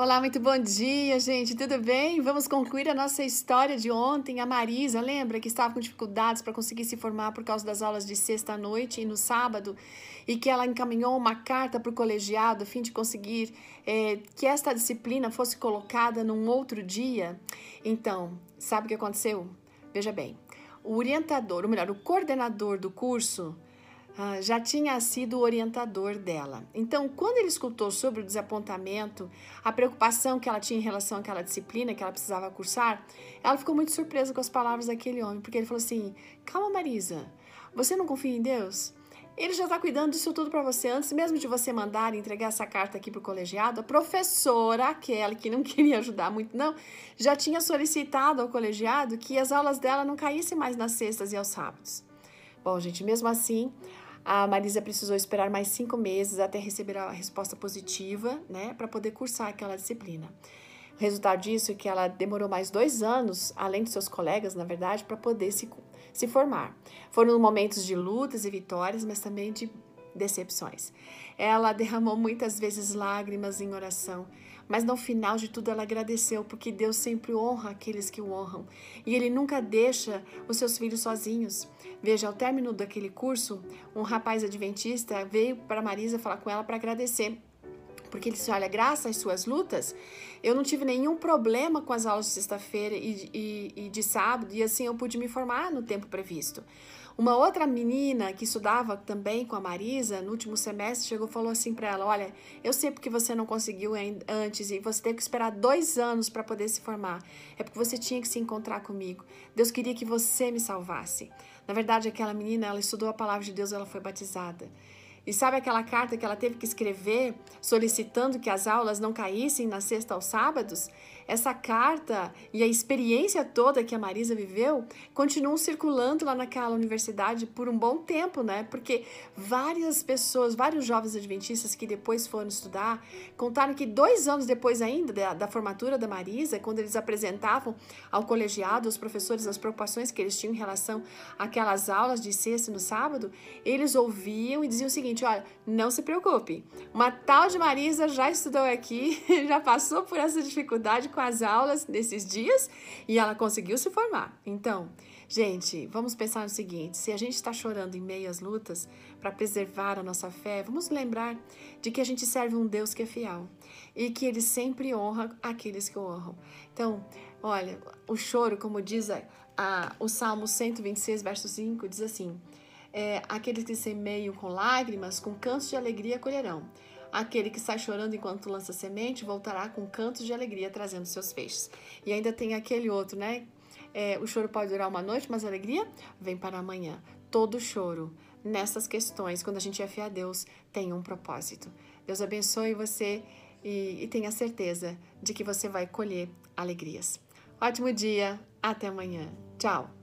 Olá, muito bom dia, gente. Tudo bem? Vamos concluir a nossa história de ontem. A Marisa, lembra que estava com dificuldades para conseguir se formar por causa das aulas de sexta noite e no sábado, e que ela encaminhou uma carta para o colegiado a fim de conseguir é, que esta disciplina fosse colocada num outro dia? Então, sabe o que aconteceu? Veja bem, o orientador, ou melhor, o coordenador do curso ah, já tinha sido o orientador dela. Então, quando ele escutou sobre o desapontamento, a preocupação que ela tinha em relação àquela disciplina que ela precisava cursar, ela ficou muito surpresa com as palavras daquele homem, porque ele falou assim: Calma, Marisa, você não confia em Deus? Ele já está cuidando disso tudo para você. Antes mesmo de você mandar entregar essa carta aqui para o colegiado, a professora, aquela que não queria ajudar muito, não, já tinha solicitado ao colegiado que as aulas dela não caíssem mais nas sextas e aos sábados. Bom, gente, mesmo assim, a Marisa precisou esperar mais cinco meses até receber a resposta positiva, né, para poder cursar aquela disciplina. O resultado disso é que ela demorou mais dois anos, além de seus colegas, na verdade, para poder se, se formar. Foram momentos de lutas e vitórias, mas também de decepções. Ela derramou muitas vezes lágrimas em oração, mas no final de tudo ela agradeceu, porque Deus sempre honra aqueles que o honram e Ele nunca deixa os seus filhos sozinhos. Veja, ao término daquele curso, um rapaz adventista veio para Marisa falar com ela para agradecer porque ele disse: Olha, graças às suas lutas, eu não tive nenhum problema com as aulas de sexta-feira e, e, e, de sábado, e assim eu pude me formar no tempo previsto. Uma outra menina que estudava também com a Marisa no último semestre chegou e falou assim para ela: Olha, eu sei porque você não conseguiu antes e você teve que esperar dois anos para poder se formar. É porque você tinha que se encontrar comigo. Deus queria que você me salvasse. Na verdade, aquela menina, ela estudou a palavra de Deus, ela foi batizada. E sabe aquela carta que ela teve que escrever solicitando que as aulas não caíssem na sexta aos sábados? Essa carta e a experiência toda que a Marisa viveu continuam circulando lá naquela universidade por um bom tempo, né? Porque várias pessoas, vários jovens adventistas que depois foram estudar, contaram que dois anos depois ainda da, da formatura da Marisa, quando eles apresentavam ao colegiado, aos professores, as preocupações que eles tinham em relação àquelas aulas de sexta no sábado, eles ouviam e diziam o seguinte: olha, não se preocupe, uma tal de Marisa já estudou aqui, já passou por essa dificuldade com as aulas nesses dias e ela conseguiu se formar. Então, gente, vamos pensar no seguinte: se a gente está chorando em meio às lutas para preservar a nossa fé, vamos lembrar de que a gente serve um Deus que é fiel e que ele sempre honra aqueles que o honram. Então, olha, o choro, como diz a, o Salmo 126, verso 5, diz assim. É, aqueles que semeiam com lágrimas, com cantos de alegria colherão. Aquele que sai chorando enquanto lança semente voltará com cantos de alegria trazendo seus feixes. E ainda tem aquele outro, né? É, o choro pode durar uma noite, mas a alegria vem para amanhã. Todo choro nessas questões, quando a gente é fiel a Deus, tem um propósito. Deus abençoe você e, e tenha certeza de que você vai colher alegrias. Ótimo dia, até amanhã. Tchau!